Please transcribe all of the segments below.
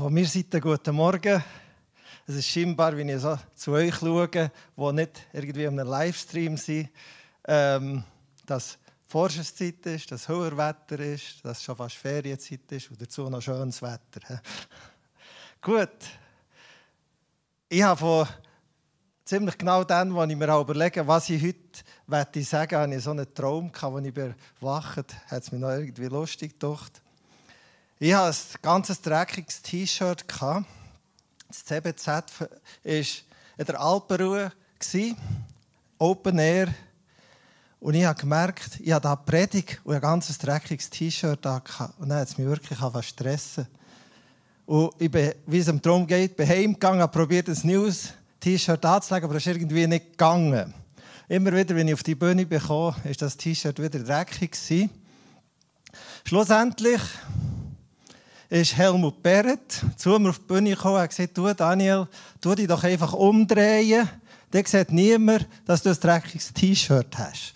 von mir Seite guten Morgen. Es ist scheinbar, wenn ich so zu euch schaue, die nicht irgendwie einem Livestream sind, ähm, dass Forschungszeit ist, dass hoher Wetter ist, dass schon fast Ferienzeit ist und dazu noch schönes Wetter. Gut. Ich habe von ziemlich genau dann, als ich mir überlege, was ich heute sagen möchte, hatte ich so einen Traum, als ich erwacht hat es mich noch irgendwie lustig gedacht. Ich hatte ein ganz dreckiges T-Shirt. Das CBZ war in der Alpenruhe, Open Air. Und ich habe gemerkt, ich habe da Predigt und ein ganz dreckiges T-Shirt an. Und dann hat es mich wirklich stressen. Und ich bin, wie es um darum geht, bin heimgegangen, habe probiert, ein neues T-Shirt anzulegen, aber es ist irgendwie nicht gegangen. Immer wieder, wenn ich auf die Bühne bekam, war das T-Shirt wieder dreckig. Schlussendlich ist Helmut Beret zu mir auf die Bühne gekommen und hat gesagt, du Daniel, tu dich doch einfach umdrehen. Dann sieht niemand, dass du ein dreckiges T-Shirt hast.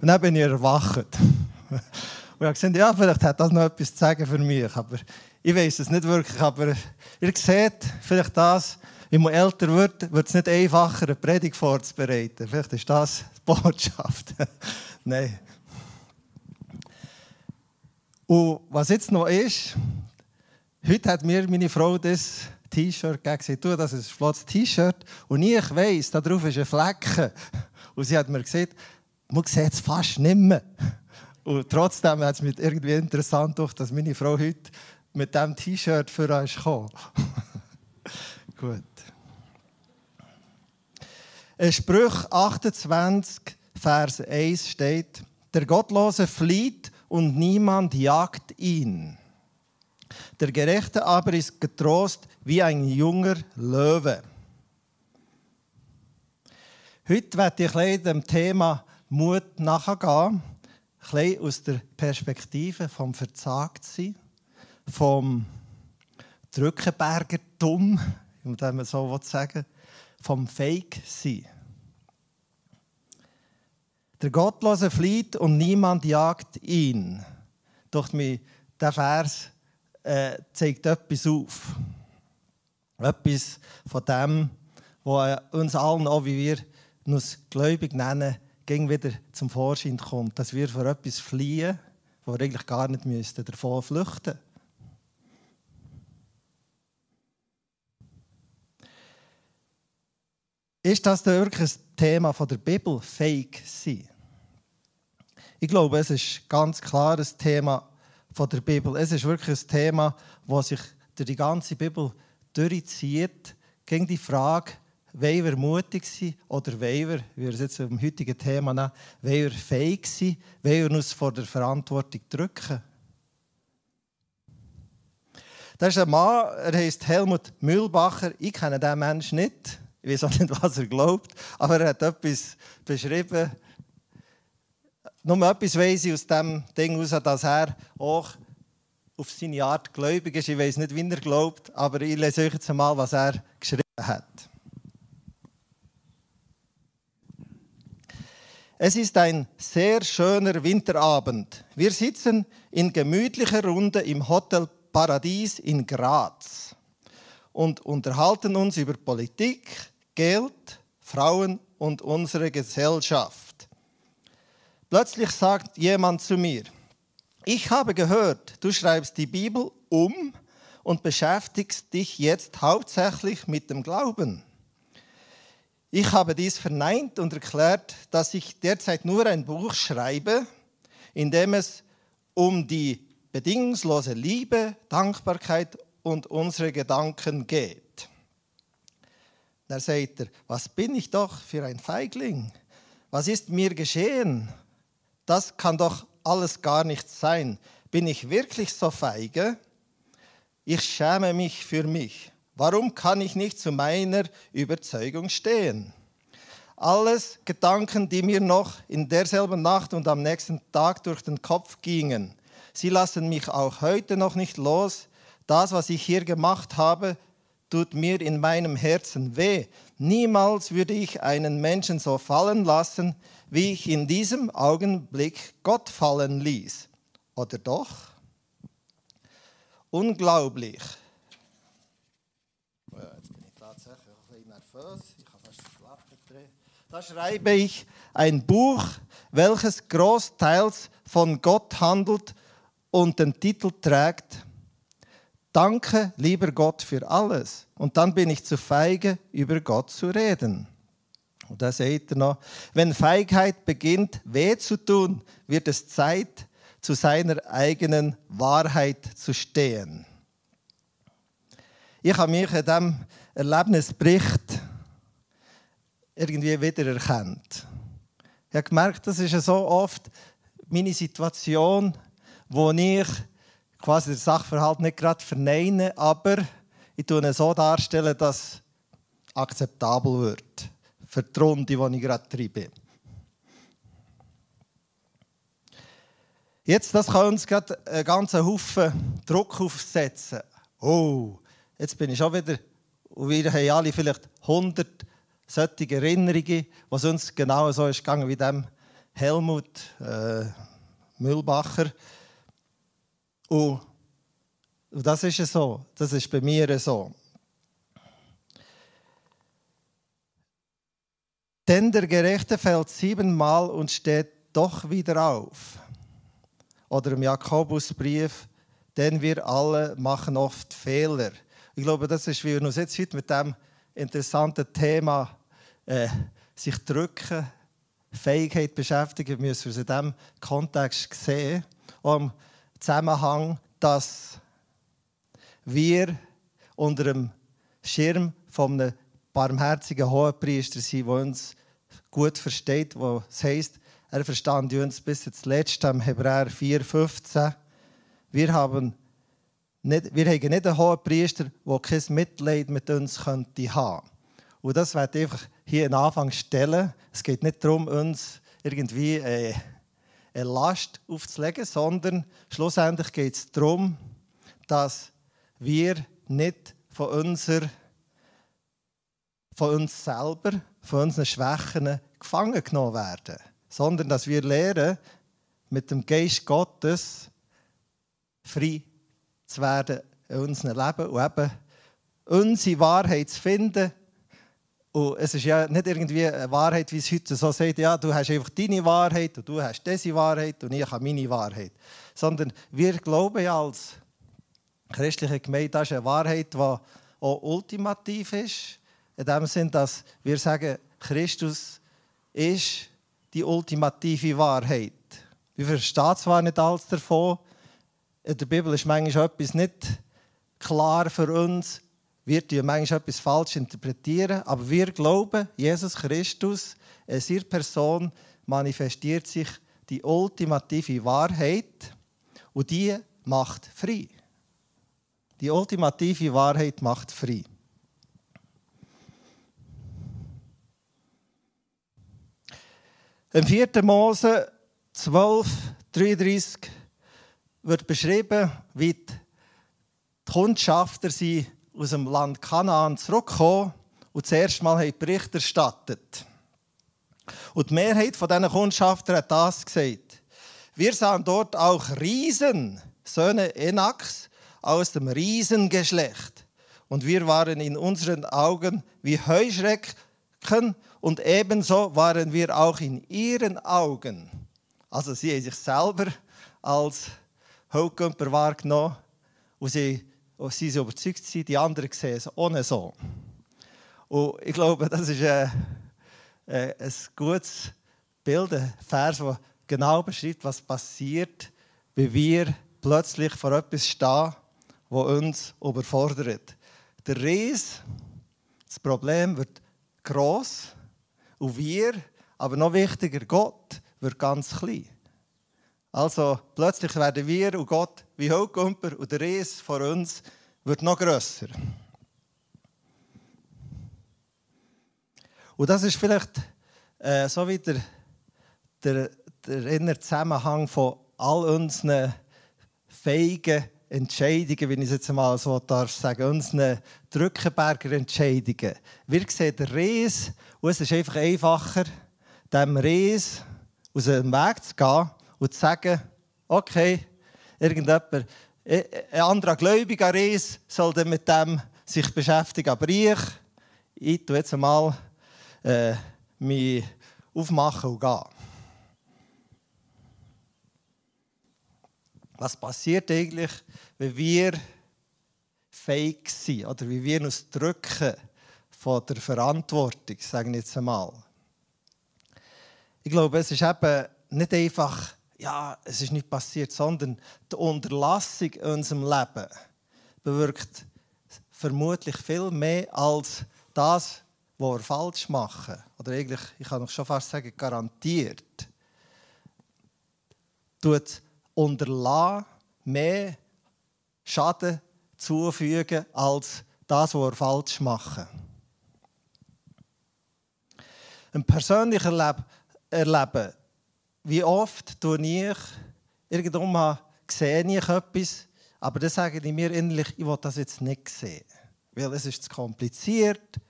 Und dann bin ich erwacht. Und ich habe gesagt, ja, vielleicht hat das noch etwas zu sagen für mich. Aber ich weiß es nicht wirklich. Aber ihr seht vielleicht das, wenn man älter wird, wird es nicht einfacher, eine Predigt vorzubereiten. Vielleicht ist das die Botschaft. Nein. Und was jetzt noch ist, heute hat mir meine Frau das T-Shirt gegeben. Du, das ist ein flottes T-Shirt. Und ich weiss, da drauf ist ein Flecken. Und sie hat mir gesagt, man sieht es fast nicht mehr. Und trotzdem hat es mich irgendwie interessant gedacht, dass meine Frau heute mit diesem T-Shirt für uns kam. Gut. In Sprüch 28, Vers 1 steht, der Gottlose flieht und niemand jagt ihn. Der Gerechte aber ist getrost wie ein junger Löwe. Heute werde ich dem Thema Mut nachgehen, ein aus der Perspektive vom Verzagtsein, vom Drückenbergertum, um das so sagen vom Fake-Sein. Der Gottlose flieht und niemand jagt ihn. Doch mir der Vers äh, zeigt etwas auf. Etwas von dem, was uns allen, auch wie wir uns gläubig nennen, ging wieder zum Vorschein kommt. Dass wir vor etwas fliehen, wo wir eigentlich gar nicht müssten, davon flüchten Ist das denn wirklich ein Thema der Bibel, Fake sein? Ich glaube, es ist ganz klar ein Thema der Bibel. Es ist wirklich ein Thema, das sich durch die ganze Bibel durchzieht, gegen die Frage, wollen wir mutig sein oder wollen wir, wie wir es jetzt im heutigen Thema nennen, wollen wir fähig sein, wollen wir uns vor der Verantwortung drücken. Das ist ein Mann, er heißt Helmut Mühlbacher. Ich kenne diesen Menschen nicht. Ich weiß auch nicht, was er glaubt, aber er hat etwas beschrieben. Nur etwas weiß ich aus dem Ding heraus, dass er auch auf seine Art gläubig ist. Ich weiß nicht, wie er glaubt, aber ich lese euch jetzt einmal, was er geschrieben hat. Es ist ein sehr schöner Winterabend. Wir sitzen in gemütlicher Runde im Hotel Paradies in Graz und unterhalten uns über Politik, Geld, Frauen und unsere Gesellschaft. Plötzlich sagt jemand zu mir, ich habe gehört, du schreibst die Bibel um und beschäftigst dich jetzt hauptsächlich mit dem Glauben. Ich habe dies verneint und erklärt, dass ich derzeit nur ein Buch schreibe, in dem es um die bedingungslose Liebe, Dankbarkeit und unsere Gedanken geht. Da sagt er, was bin ich doch für ein Feigling? Was ist mir geschehen? Das kann doch alles gar nicht sein. Bin ich wirklich so feige? Ich schäme mich für mich. Warum kann ich nicht zu meiner Überzeugung stehen? Alles Gedanken, die mir noch in derselben Nacht und am nächsten Tag durch den Kopf gingen. Sie lassen mich auch heute noch nicht los. Das, was ich hier gemacht habe, tut mir in meinem Herzen weh. Niemals würde ich einen Menschen so fallen lassen, wie ich in diesem Augenblick Gott fallen ließ. Oder doch? Unglaublich. bisschen nervös. Ich kann fast das Lappen drehen. Da schreibe ich ein Buch, welches großteils von Gott handelt und den Titel trägt Danke, lieber Gott, für alles. Und dann bin ich zu feige, über Gott zu reden. Und da seht ihr noch, wenn Feigheit beginnt, weh zu tun, wird es Zeit, zu seiner eigenen Wahrheit zu stehen. Ich habe mich in diesem Erlebnisbericht irgendwie wiedererkannt. Ich habe gemerkt, das ist so oft meine Situation, wo ich quasi den Sachverhalt nicht gerade verneine, aber ich tue es so darstellen, dass es akzeptabel wird für die ich gerade treibe. Jetzt, das kann uns gerade einen ganzen Haufen Druck aufsetzen. Oh, jetzt bin ich schon wieder, und wir haben alle vielleicht 100 solche Erinnerungen, was uns genau so ist gegangen wie dem Helmut äh, Mühlbacher. Und das ist so, das ist bei mir so. Denn der Gerechte fällt siebenmal und steht doch wieder auf. Oder im Jakobusbrief, denn wir alle machen oft Fehler. Ich glaube, das ist, wie wir uns jetzt heute mit dem interessanten Thema äh, sich drücken, Fähigkeit beschäftigen müssen wir es in diesem Kontext sehen. Auch im Zusammenhang, dass wir unter dem Schirm von einem barmherzigen Hohenpriester sind, der uns gut versteht, wo es heisst, er verstand uns bis jetzt letzte im Hebräer 4,15. Wir haben nicht, wir haben nicht einen Hohenpriester, der kein Mitleid mit uns könnte haben. Und das werde ich einfach hier an Anfang stellen. Es geht nicht darum, uns irgendwie äh, eine Last aufzulegen, sondern schlussendlich geht es darum, dass wir nicht von, unser, von uns selber, von unseren Schwächen gefangen genommen werden, sondern dass wir lernen, mit dem Geist Gottes frei zu werden in unserem Leben und eben unsere Wahrheit zu finden. Und es ist ja nicht irgendwie eine Wahrheit, wie es heute so sagt, ja, du hast einfach deine Wahrheit und du hast diese Wahrheit und ich habe meine Wahrheit. Sondern wir glauben ja als christliche Gemeinde, das ist eine Wahrheit, die auch ultimativ ist. In dem Sinn, dass wir sagen, Christus ist die ultimative Wahrheit. Wir verstehen zwar nicht alles davon, in der Bibel ist manchmal etwas nicht klar für uns, wir tun manchmal etwas falsch interpretieren, aber wir glauben, Jesus Christus, in seiner Person manifestiert sich die ultimative Wahrheit und die macht frei. Die ultimative Wahrheit macht frei. Im 4. Mose 12, 33 wird beschrieben, wie die Kundschafter sie aus dem Land Kanaan zurückkommen und zuerst mal Bericht erstattet. Und die Mehrheit von diesen Kundschafter hat das gesagt. Wir sahen dort auch Riesen, Söhne Enaks, aus dem Riesengeschlecht. Und wir waren in unseren Augen wie Heuschrecken und ebenso waren wir auch in ihren Augen. Also sie haben sich selber als Hauptkörper wahrgenommen und sie, und sie sind überzeugt, sind, die anderen sehen es ohne so. Und ich glaube, das ist ein, ein gutes Bild, ein Vers, der genau beschreibt, was passiert, wie wir plötzlich vor etwas stehen wo uns überfordert. Der Ries, das Problem wird groß und wir, aber noch wichtiger, Gott wird ganz klein. Also plötzlich werden wir und Gott wie Hauptkumper und der Ries vor uns wird noch grösser. Und das ist vielleicht äh, so wie der, der, der innere Zusammenhang von all unseren fähigen Entscheidungen, wenn ich es jetzt mal so darf sagen, unseren Drückenberger Entscheidungen. Wir sehen den Ries und es ist einfach einfacher, dem Ries aus dem Weg zu gehen und zu sagen, okay, irgendjemand, ein anderer gläubiger Ries soll dann mit dem sich beschäftigen, aber ich, ich tue jetzt einmal äh, mich aufmachen und gehen. Was passiert eigentlich, wenn wir fake sind oder wie wir uns drücken von der Verantwortung, sagen jetzt einmal. Ich glaube, es ist eben nicht einfach, ja, es ist nicht passiert, sondern die Unterlassung in unserem Leben bewirkt vermutlich viel mehr als das, was wir falsch machen. Oder eigentlich, ich kann noch schon fast sagen, garantiert. Tut unterlassen mehr Schaden zufügen als das, was wir falsch machen. Ein persönliches Erleben, wie oft tue ich irgendwann sehe ich etwas, aber dann sage ich mir innerlich, ich will das jetzt nicht sehen. Weil es ist zu kompliziert,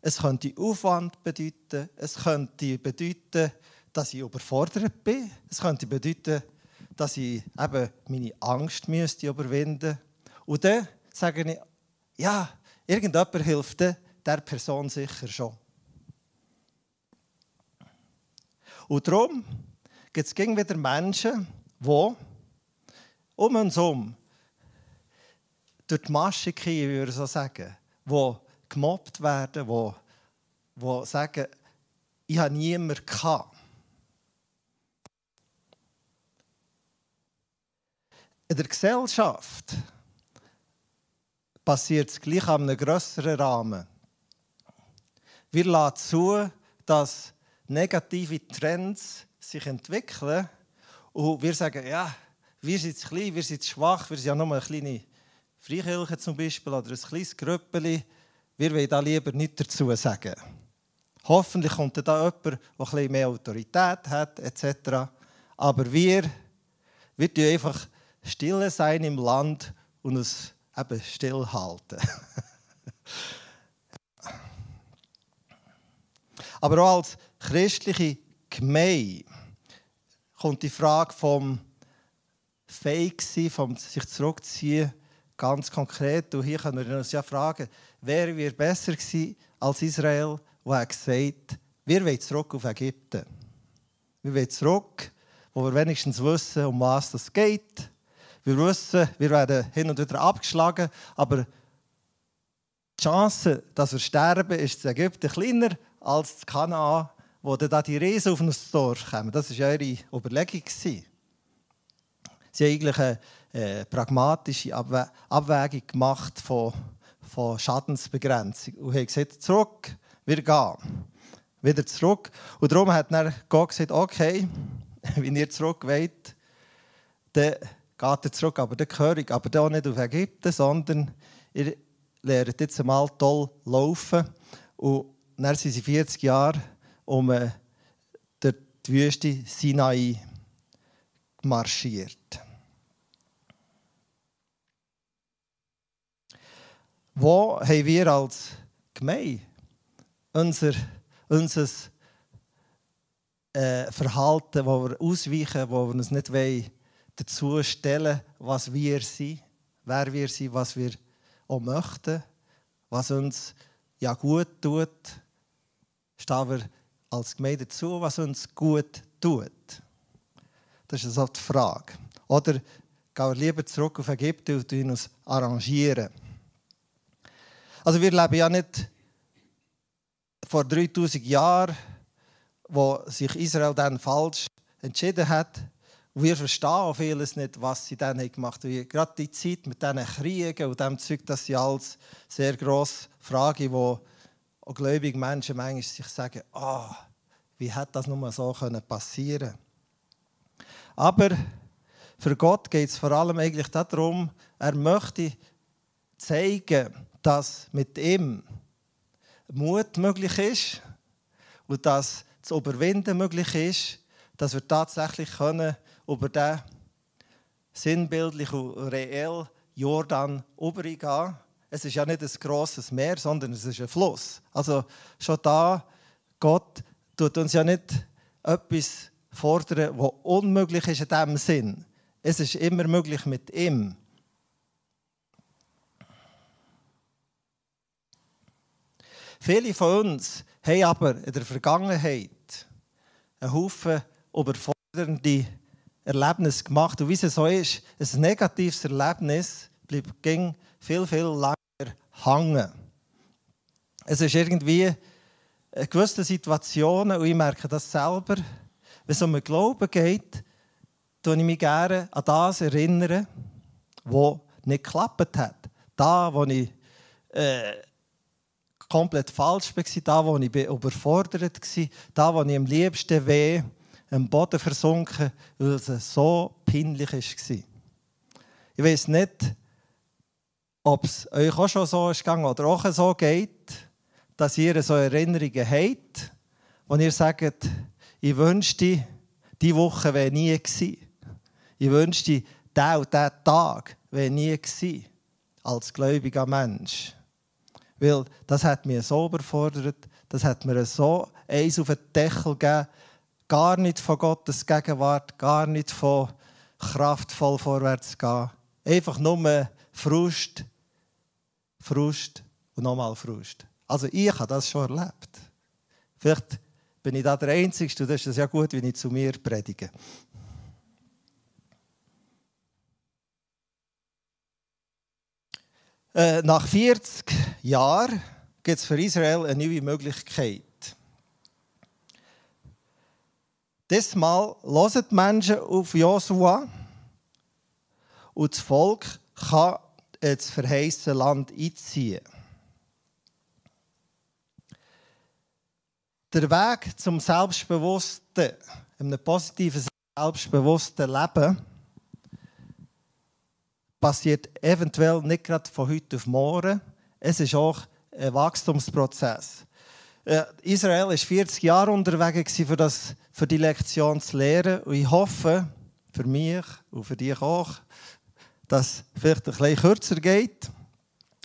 es könnte Aufwand bedeuten, es könnte bedeuten, dass ich überfordert bin, es könnte bedeuten, dass ich eben meine Angst müsste überwinden Und dann sage ich, ja, irgendjemand hilft der Person sicher schon. Und darum gibt es wieder Menschen, die um uns herum durch die Masche gehen, würde ich so sagen, die gemobbt werden, die, die sagen, ich habe niemanden. In der Gesellschaft passiert es gleich an einem grösseren Rahmen. Wir lassen zu, dass negative Trends sich entwickeln und wir sagen, ja, wir sind klein, wir sind schwach, wir sind ja nur eine kleine Freikirche zum Beispiel oder ein kleines Grüppeli. Wir wollen da lieber nichts dazu sagen. Hoffentlich kommt da jemand, der etwas mehr Autorität hat, etc. Aber wir, wir einfach stille sein im Land und uns eben stillhalten. Aber auch als christliche Gemeinde kommt die Frage vom Fake sein, vom sich zurückziehen, ganz konkret. Und hier können wir uns ja fragen, wären wir besser gewesen als Israel, der gesagt hat, wir wollen zurück auf Ägypten. Wir wollen zurück, wo wir wenigstens wissen, um was es geht. Wir wissen, wir werden hin und wieder abgeschlagen, aber die Chance, dass wir sterben, ist in Ägypten kleiner als in Kanaan, wo dann die Riesen auf uns Dorf kommen. Das war ihre Überlegung. Sie haben eigentlich eine, eine pragmatische Abwä Abwägung gemacht von, von Schadensbegrenzung und haben gesagt, zurück, wir gehen. Wieder zurück. Und darum hat dann Gott gesagt, okay, wenn ihr zurück wollt, dann geht er zurück, aber dann ich aber dann nicht auf Ägypten, sondern ihr lernt jetzt einmal toll laufen. Und dann sind sie 40 Jahre um äh, die Wüste Sinai marschiert. Wo haben wir als Gemeinde unser, unser äh, Verhalten, wo wir ausweichen, wo wir uns nicht wollen, dazu stellen, was wir sind, wer wir sind, was wir auch möchten, was uns ja gut tut, stehen wir als Gemeinde dazu, was uns gut tut. Das ist also die Frage. Oder gehen wir lieber zurück auf Ägypten und uns arrangieren. Also wir leben ja nicht vor 3000 Jahren, wo sich Israel dann falsch entschieden hat, wir verstehen auch vieles nicht, was sie dann gemacht haben. Gerade die Zeit mit diesen Kriegen und dem Zeug, das sind alles sehr grosse Fragen, wo auch gläubige Menschen manchmal sich sagen, oh, wie hätte das nur so passieren können Aber für Gott geht es vor allem eigentlich darum, er möchte zeigen, dass mit ihm Mut möglich ist und dass das Überwinden möglich ist, dass wir tatsächlich können über den sinnbildlich und reell Jordan übergehen. Es ist ja nicht ein grosses Meer, sondern es ist ein Fluss. Also schon da, Gott tut uns ja nicht etwas fordern, was unmöglich ist in diesem Sinn. Es ist immer möglich mit ihm. Viele von uns haben aber in der Vergangenheit einen Haufen überfordernde Erlebnisse gemacht. Und wie es so ist, ein negatives Erlebnis bleibt viel, viel länger hängen. Es ist irgendwie in gewissen Situationen, und ich merke das selber, wenn es um den Glauben geht, erinnere ich mich gerne an das erinnern, was nicht geklappt hat. Da, wo ich äh, komplett falsch war, da, wo ich überfordert war, da, wo ich am liebsten weh am Boden versunken, weil es so peinlich war. Ich weiß nicht, ob es euch auch schon so ist gegangen oder auch so geht, dass ihr so Erinnerungen habt, wo ihr sagt, ich wünschte, diese Woche wäre nie gewesen. Ich wünschte, dieser Tag wäre nie gewesen, als gläubiger Mensch. Weil das hat mich so überfordert, das hat mir so eins auf den Deckel gegeben, gar nicht von Gottes Gegenwart, gar nicht von kraftvoll vorwärts gehen. Einfach nur Frust, Frust und nochmal Frust. Also ich habe das schon erlebt. Vielleicht bin ich da der Einzige, und das ist ja gut, wenn ich zu mir predige. Äh, nach 40 Jahren gibt es für Israel eine neue Möglichkeit. Diesmal hören die Menschen auf Josua und das Volk kann ins verheißene Land einziehen. Der Weg zum selbstbewussten, einem positiven, selbstbewussten Leben passiert eventuell nicht gerade von heute auf morgen. Es ist auch ein Wachstumsprozess. Äh, Israel war 40 Jahre unterwegs, für, das, für die Lektion zu lernen. Und ich hoffe, für mich und für dich auch, dass es vielleicht ein bisschen kürzer geht.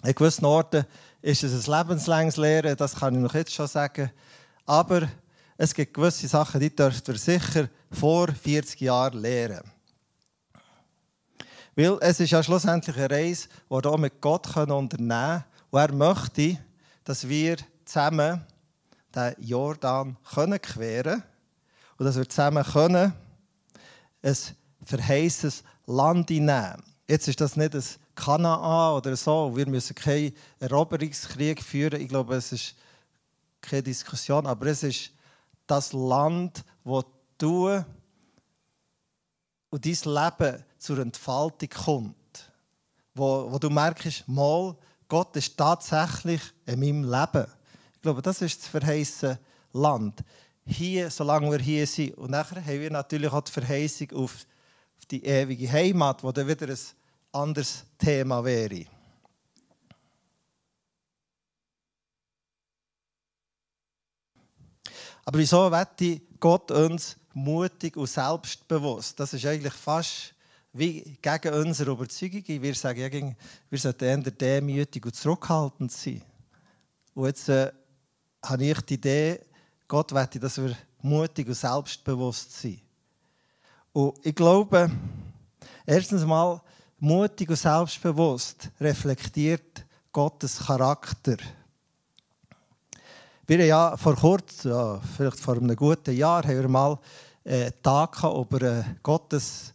In gewissen Orten ist es ein lebenslänges Lehren, das kann ich noch jetzt schon sagen. Aber es gibt gewisse Sachen, die dürft ihr sicher vor 40 Jahren lernen. Weil es ist ja schlussendlich eine Reise, die wir mit Gott unternehmen können. Und er möchte, dass wir zusammen den Jordan können queren und dass wir zusammen können ein verheißes Land einnehmen. Jetzt ist das nicht ein Kanaan oder so. Wir müssen keinen Eroberungskrieg führen. Ich glaube, es ist keine Diskussion, aber es ist das Land, wo du und dein Leben zur Entfaltung kommt. Wo, wo du merkst, mal, Gott ist tatsächlich in meinem Leben. Ich glaube, das ist das verheißene Land. Hier, solange wir hier sind. Und nachher haben wir natürlich auch die Verheißung auf, die ewige Heimat, wo dann wieder ein anderes Thema wäre. Aber wieso wette Gott uns mutig und selbstbewusst? Das ist eigentlich fast wie gegen unsere Überzeugung. Wir sagen wir sollten eher demütig und zurückhaltend sein. Und jetzt äh, habe ich die Idee, Gott möchte, dass wir mutig und selbstbewusst sind. Und ich glaube, erstens mal, mutig und selbstbewusst reflektiert Gottes Charakter. Wir haben ja vor kurzem, ja, vielleicht vor einem guten Jahr, haben wir mal einen Tag über äh, Gottes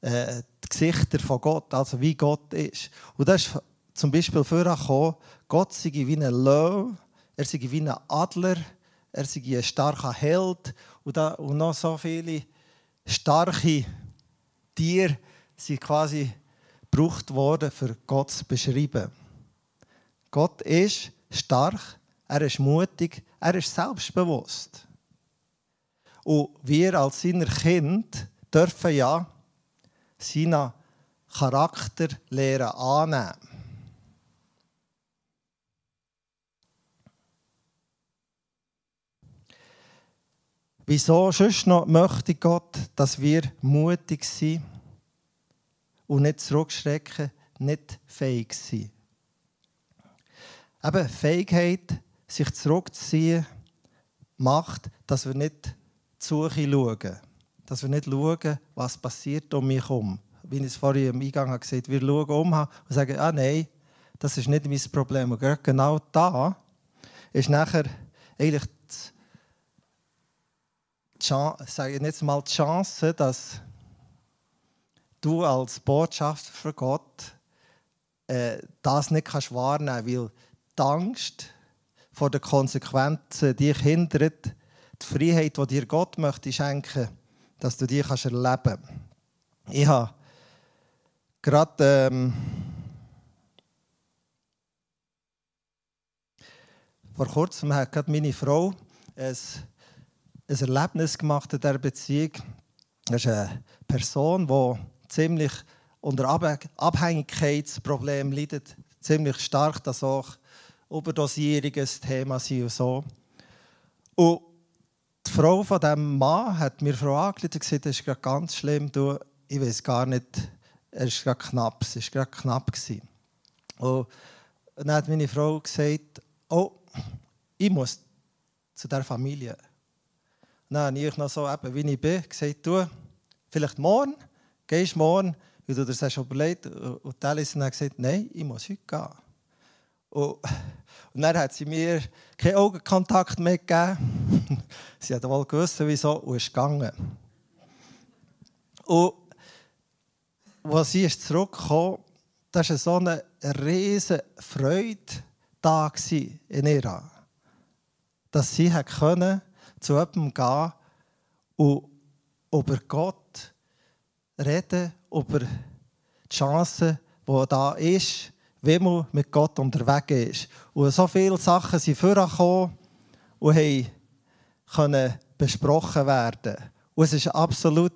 äh, die Gesichter von Gott, also wie Gott ist. Und das ist zum Beispiel vorgekommen, Gott sei wie ein Löwe, er sei wie ein Adler, er sei ein starker Held und, noch so viele starke Tiere sind quasi gebraucht worden, für Gott zu beschreiben. Gott ist stark, er ist mutig, er ist selbstbewusst. Und wir als seine Kind dürfen ja seinen Charakter lernen annehmen. Wieso sonst noch möchte Gott, dass wir mutig sind und nicht zurückschrecken, nicht fähig sind? Eben Fähigkeit, sich zurückzuziehen, macht, dass wir nicht zu Suche schauen dass wir nicht schauen, was passiert um mich herum. Wie ich es vorhin im Eingang habe gesagt wir schauen um und sagen, ah nein, das ist nicht mein Problem. Und genau da ist nachher eigentlich die Chance, sage ich jetzt mal die Chance, dass du als Botschafter für Gott äh, das nicht kannst wahrnehmen weil die Angst vor den Konsequenzen dich hindert, die Freiheit, die dir Gott möchte schenken, dass du die kannst erleben. Ich habe gerade ähm, vor kurzem hat gerade meine Frau ein, ein Erlebnis gemacht in dieser Beziehung. Das ist eine Person, die ziemlich unter Abhängigkeitsproblemen leidet, ziemlich stark, dass auch Überdosierungen Thema sind und so. Und die Frau von diesem Mann hat mir Frau angerufen und gesagt, das ist gerade ganz schlimm, du, ich weiß gar nicht, er ist gerade knapp, es war gerade knapp. Gewesen. Und dann hat meine Frau gesagt, oh, ich muss zu dieser Familie. Dann habe ich noch so, eben, wie ich bin, gesagt, du, vielleicht morgen, gehst morgen, wie du dir das hast überlegt Und Alice hat gesagt, nein, ich muss heute gehen. Und, und dann hat sie mir keinen Augenkontakt mehr gegeben. sie hat wohl gewusst, wieso, und ist gegangen. Und als sie ist zurückgekommen da war so eine riesige Freude da in ihr. Dass sie können, zu jemandem gehen und über Gott reden über die Chance, die da ist, wenn man mit Gott unterwegs ist. Und so viele Sachen sind vorgekommen und können besprochen werden. Und es war absolut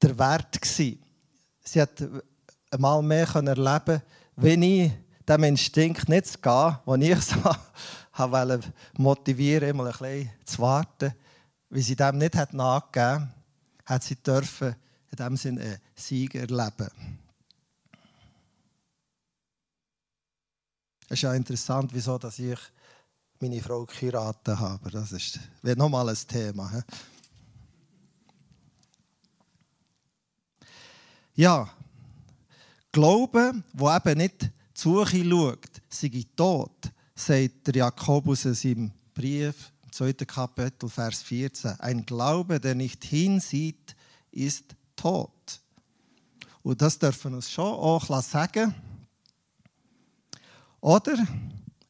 der Wert. Gewesen. Sie hat einmal mehr erleben wenn ich dem Instinkt nicht zu gehen, den ich so wollte motivieren, immer ein bisschen zu warten, wie sie dem nicht nachgegeben hat hat sie dürfen in dem Sinne einen Sieg erleben. Es ist ja interessant, wieso dass ich meine Frau geheiratet habe. Das ist nochmal ein Thema. He? Ja, Glauben, wo eben nicht zu Suche schaut, sei tot, sagt der Jakobus in seinem Brief 2. Kapitel, Vers 14. Ein Glaube, der nicht hinsieht, ist tot. Und das dürfen wir uns schon auch sagen. Oder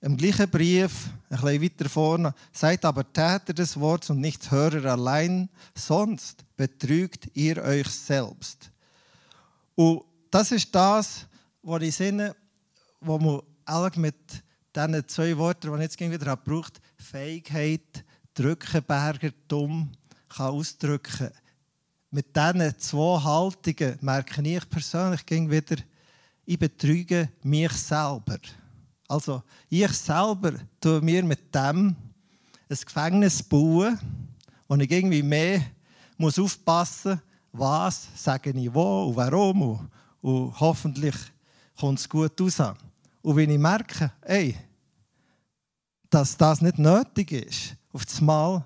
im gleichen Brief, ein bisschen weiter vorne, seid aber Täter des Wortes und nicht Hörer allein, sonst betrügt ihr euch selbst. Und das ist das, was ich sehe, wo man mit diesen zwei Worten, die ich jetzt wieder habe, Fähigkeit, Drückenberger, dumm, kann ausdrücken. Mit diesen zwei Haltungen merke ich persönlich wieder, ich betrüge mich selber. Also ich selber tue mir mit dem ein Gefängnis bauen, wo ich irgendwie mehr muss aufpassen was sage ich wo und warum. Und, und hoffentlich kommt es gut raus. Und wenn ich merke, ey, dass das nicht nötig ist, auf das Mal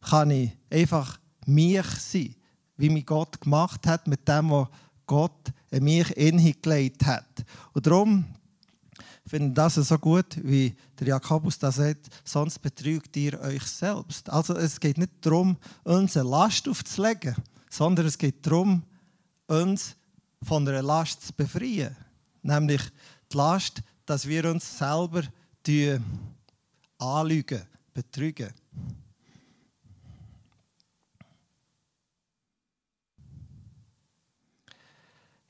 kann ich einfach mich sein, wie mich Gott gemacht hat, mit dem, was Gott in mich hingelegt hat. Und darum finde ich das so gut, wie der Jakobus das sagt, sonst betrügt ihr euch selbst. Also es geht nicht darum, uns eine Last aufzulegen, sondern es geht darum, uns von einer Last zu befreien. Nämlich die Last, dass wir uns selber anlügen, betrügen.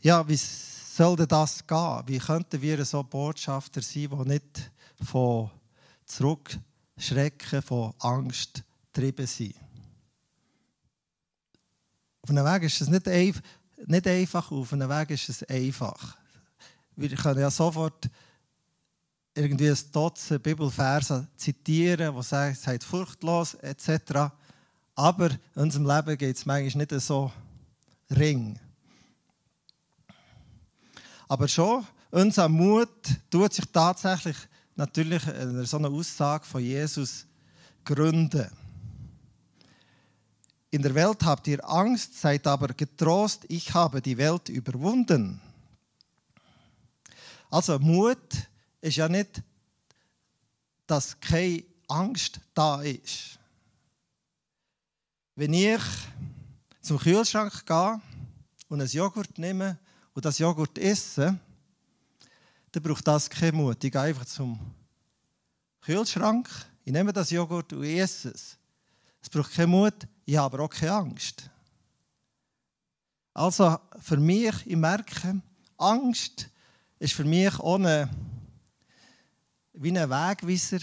Ja, wie soll denn das gehen? Wie könnten wir so Botschafter sein, die nicht von Zurückschrecken, von Angst getrieben sind? Auf einem Weg ist es nicht, nicht einfach, auf einem Weg ist es einfach. Wir können ja sofort irgendwie ein Dutzend Bibelverse zitieren, die sagen, seid furchtlos etc. Aber in unserem Leben geht es manchmal nicht so ring. Aber schon, unser Mut tut sich tatsächlich natürlich in so einer Aussage von Jesus gründen. In der Welt habt ihr Angst, seid aber getrost, ich habe die Welt überwunden. Also Mut ist ja nicht dass keine Angst da ist. Wenn ich zum Kühlschrank gehe und einen Joghurt nehme und das Joghurt esse, dann braucht das keinen Mut. Ich gehe einfach zum Kühlschrank, ich nehme das Joghurt und esse es. Es braucht keinen Mut, ich habe aber auch keine Angst. Also für mich, ich merke, Angst ist für mich ohne wie ein Wegweiser,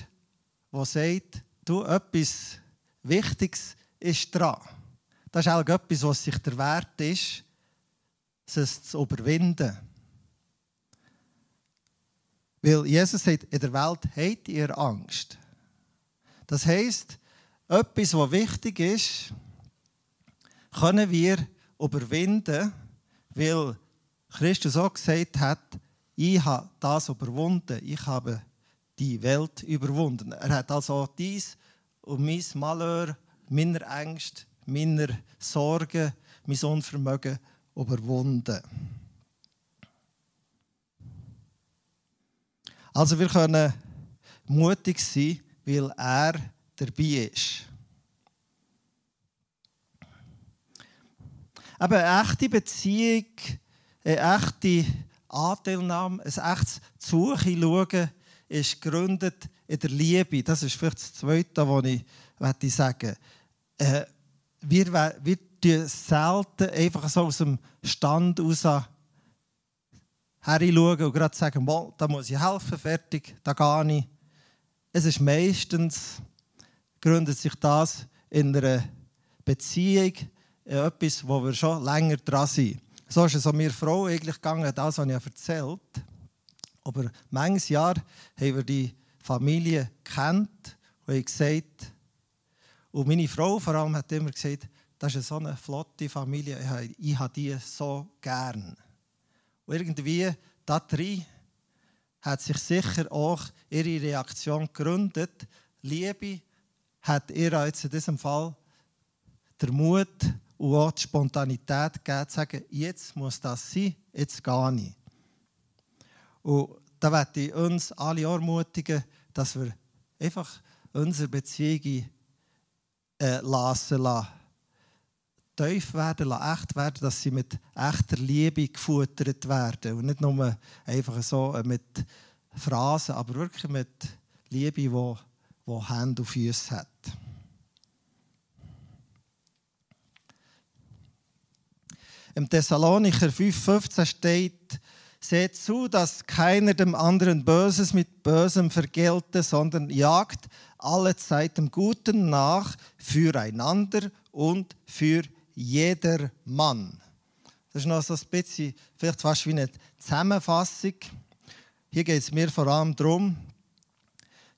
der sagt, du, etwas Wichtiges ist dran. Das ist auch etwas, was sich der Wert ist, es zu überwinden. Weil Jesus sagt, in der Welt habt ihr Angst. Das heisst, etwas, was wichtig ist, können wir überwinden, weil Christus auch gesagt hat, ich habe das überwunden, ich habe die Welt überwunden. Er hat also dies und mein Malheur, meine Ängste, meine Sorgen, mein Unvermögen überwunden. Also wir können mutig sein, weil er dabei ist. Aber eine echte Beziehung, eine echte Anteilnahme, ein echtes Suchen, Schauen, ist gegründet in der Liebe. Das ist vielleicht das Zweite, was ich sagen äh, Wir, wir schauen selten einfach so aus dem Stand raus schauen und gerade sagen, da muss ich helfen, fertig, da gehe ich. Es ist meistens, gründet sich das in einer Beziehung, in etwas, wo wir schon länger dran sind. So ist es an mir Frau eigentlich gegangen, das habe ich erzählt. Aber manches Jahr haben wir die Familie kennt und haben gesagt, und meine Frau vor allem hat immer gesagt, das ist so eine flotte Familie, ich habe die so gern. Und irgendwie, da drin hat sich sicher auch ihre Reaktion gegründet. Liebe hat ihr jetzt in diesem Fall der Mut und auch die Spontanität gegeben, zu sagen, jetzt muss das sein, jetzt gehe ich. Und da möchte ich uns alle ermutigen, dass wir einfach unsere Beziehungen äh, lassen lassen. Tief werden, lassen, echt werden, dass sie mit echter Liebe gefuttert werden. Und nicht nur einfach so äh, mit Phrasen, aber wirklich mit Liebe, die, die Hände und Füße hat. Im Thessalonicher 5,15 steht, Seht zu, dass keiner dem anderen Böses mit Bösem vergelte, sondern jagt alle Zeit dem Guten nach füreinander und für jeder Mann. Das ist noch so ein bisschen, vielleicht fast wie eine Zusammenfassung. Hier geht es mir vor allem darum,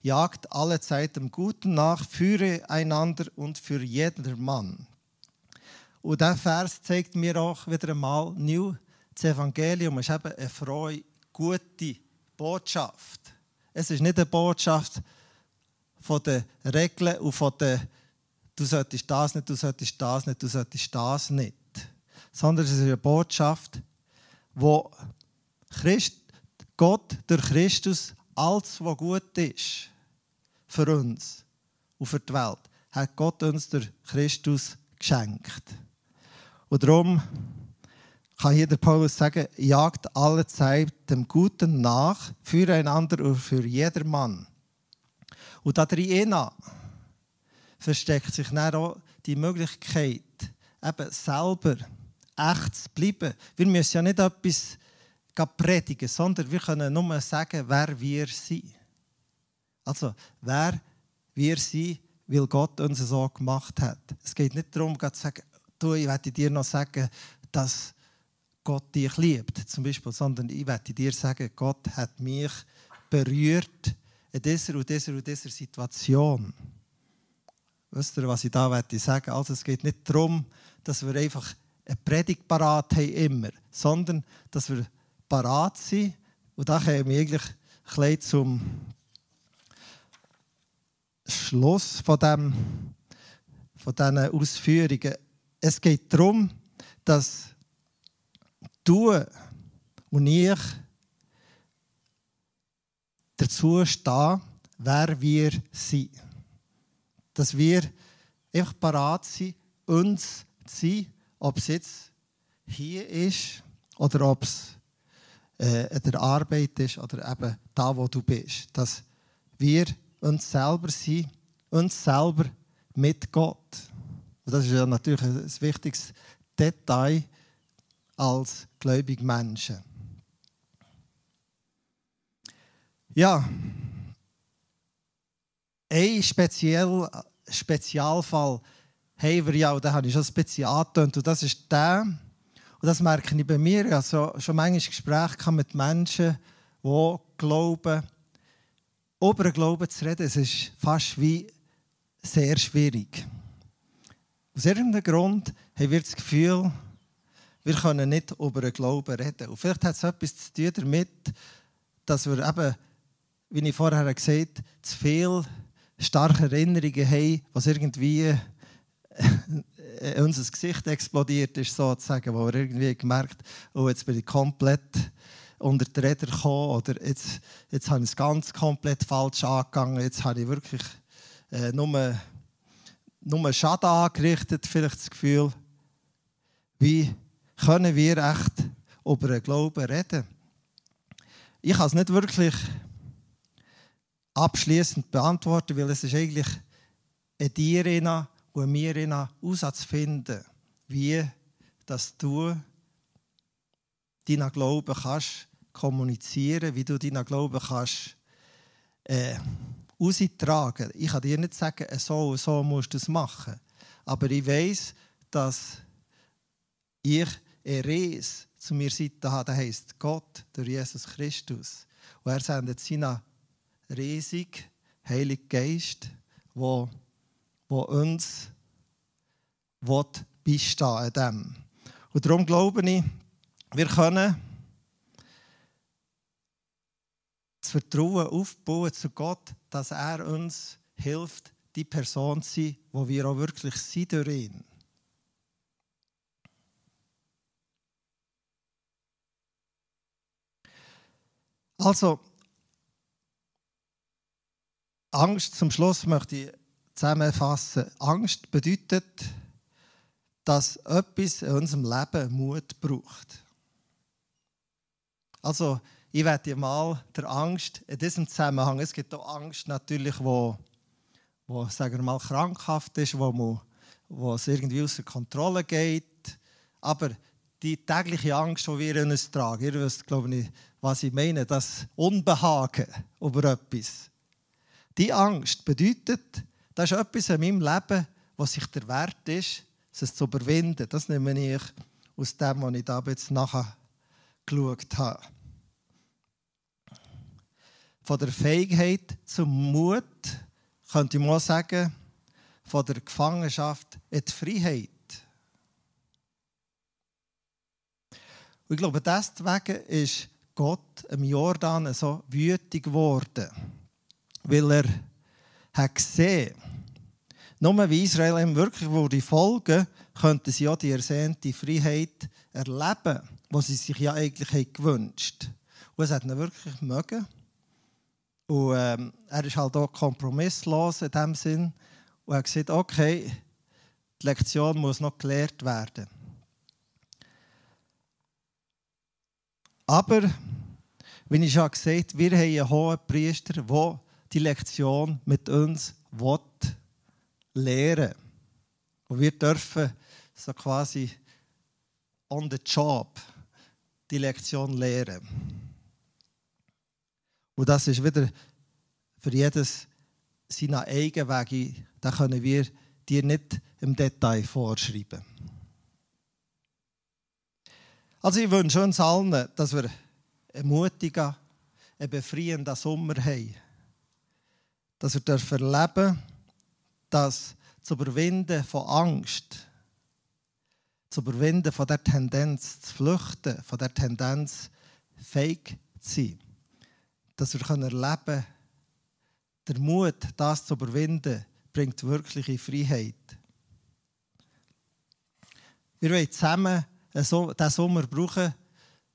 jagt alle Zeit dem Guten nach, füreinander und für jeder Mann. Und der Vers zeigt mir auch wieder einmal, New das Evangelium ist eben eine frohe, gute Botschaft. Es ist nicht eine Botschaft von den Regeln und von den du solltest das nicht, du solltest das nicht, du solltest das nicht. Sondern es ist eine Botschaft, wo Christ, Gott durch Christus alles, was gut ist für uns und für die Welt, hat Gott uns durch Christus geschenkt. Und darum kann hier der Paulus sagen, jagt alle Zeit dem Guten nach, füreinander und für jedermann. Und da drin versteckt sich dann auch die Möglichkeit, eben selber echt zu bleiben. Wir müssen ja nicht etwas predigen, sondern wir können nur sagen, wer wir sind. Also, wer wir sind, weil Gott uns so gemacht hat. Es geht nicht darum, zu sagen, du, ich werde dir noch sagen, dass Gott dich liebt, zum Beispiel, sondern ich werde dir sagen, Gott hat mich berührt in dieser und dieser und dieser Situation. Wisst ihr, was ich da sagen will? Also es geht nicht darum, dass wir einfach eine Predigt parat haben, immer, sondern dass wir parat sind. Und da kommen wir eigentlich ein zum Schluss von, dem, von diesen Ausführungen. Es geht darum, dass du und ich dazu stehen, wer wir sind. Dass wir einfach parat sind, uns zu sein, ob es jetzt hier ist oder ob es äh, der Arbeit ist oder eben da, wo du bist. Dass wir uns selber sind, uns selber mit Gott. Und das ist ja natürlich ein wichtiges Detail als gläubige Menschen. Ja, ein speziell, Spezialfall haben wir ja, und den habe ich schon speziell getönt, und das ist der, und das merke ich bei mir, ich habe schon manchmal Gespräche mit Menschen, die glauben, über Glauben zu reden, es ist fast wie sehr schwierig. Aus irgendeinem Grund haben wir das Gefühl, wir können nicht über den Glauben reden. Und vielleicht hat es etwas zu tun damit, dass wir eben, wie ich vorher gesagt habe, zu viele starke Erinnerungen haben, was irgendwie äh, unser Gesicht explodiert ist, sozusagen, wo wir irgendwie gemerkt oh, jetzt bin ich komplett unter die Räder gekommen oder jetzt, jetzt habe ich es ganz komplett falsch angegangen, jetzt habe ich wirklich äh, nur, nur Schaden angerichtet, vielleicht das Gefühl, wie können wir echt über den Glauben reden? Ich kann es nicht wirklich abschließend beantworten, weil es ist eigentlich in dir und mir herauszufinden, wie dass du deinen Glauben kannst kommunizieren, wie du deinen Glauben kannst äh, austragen. Ich kann dir nicht sagen, so und so musst du es machen, aber ich weiß, dass ich eine Reis zu mir habe, der heißt Gott, der Jesus Christus. Und er sendet seinen riesig Heiligen Geist, wo, wo uns beistehen in dem. Und darum glaube ich, wir können das Vertrauen aufbauen zu Gott, dass er uns hilft, die Person zu sein, wo wir auch wirklich sind durch ihn. Also, Angst zum Schluss möchte ich zusammenfassen. Angst bedeutet, dass etwas in unserem Leben Mut braucht. Also, ich werde mal der Angst in diesem Zusammenhang, es gibt auch Angst natürlich, wo, wo sagen wir mal, krankhaft ist, wo, man, wo es irgendwie außer Kontrolle geht, aber die tägliche Angst, die wir in uns tragen, ihr wisst, glaube ich, was ich meine, das Unbehagen über etwas. Die Angst bedeutet, das ist etwas in meinem Leben, was sich der Wert ist, es zu überwinden. Das nehme ich aus dem, was ich da jetzt nachher geschaut habe. Von der Fähigkeit zum Mut könnte ich mal sagen, von der Gefangenschaft in die Freiheit. Und ich glaube, deswegen ist Gott im Jordan so wütig geworden, weil er hat gesehen, nur wie Israel ihm wirklich würde folgen, könnten sie auch die ersehnte Freiheit erleben, was sie sich ja eigentlich gewünscht haben. Und es hat ihn wirklich mögen. Und ähm, er ist halt auch kompromisslos in dem Sinn. Und er hat gesagt, okay, die Lektion muss noch gelehrt werden. Aber, wie ich schon gesagt habe, wir haben einen hohen Priester, der die Lektion mit uns lehren will. Und wir dürfen so quasi on the job die Lektion lehren. Und das ist wieder für jedes seine eigenen Wege, da können wir dir nicht im Detail vorschreiben. Also ich wünsche uns allen, dass wir einen mutigen, einen befreienden Sommer haben. Dass wir dürfen erleben, dass zu überwinden von Angst, zu überwinden von der Tendenz zu flüchten, von der Tendenz fake zu sein. Dass wir erleben können, der Mut, das zu überwinden, bringt wirkliche Freiheit. Wir wollen zusammen diesen Sommer brauchen,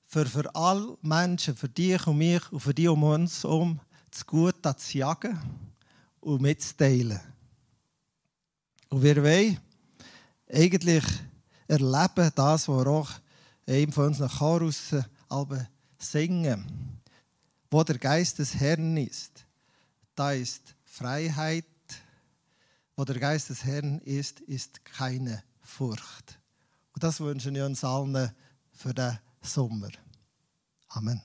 für, für alle Menschen, für dich und mich und für die um uns herum, das Gute zu jagen und mitzuteilen. Und wir wollen eigentlich erleben, das, was auch einem von unseren Chorussen singen, wo der Geist des Herrn ist. Da ist Freiheit. Wo der Geist des Herrn ist, ist keine Furcht. Und das wünschen wir uns allen für den Sommer. Amen.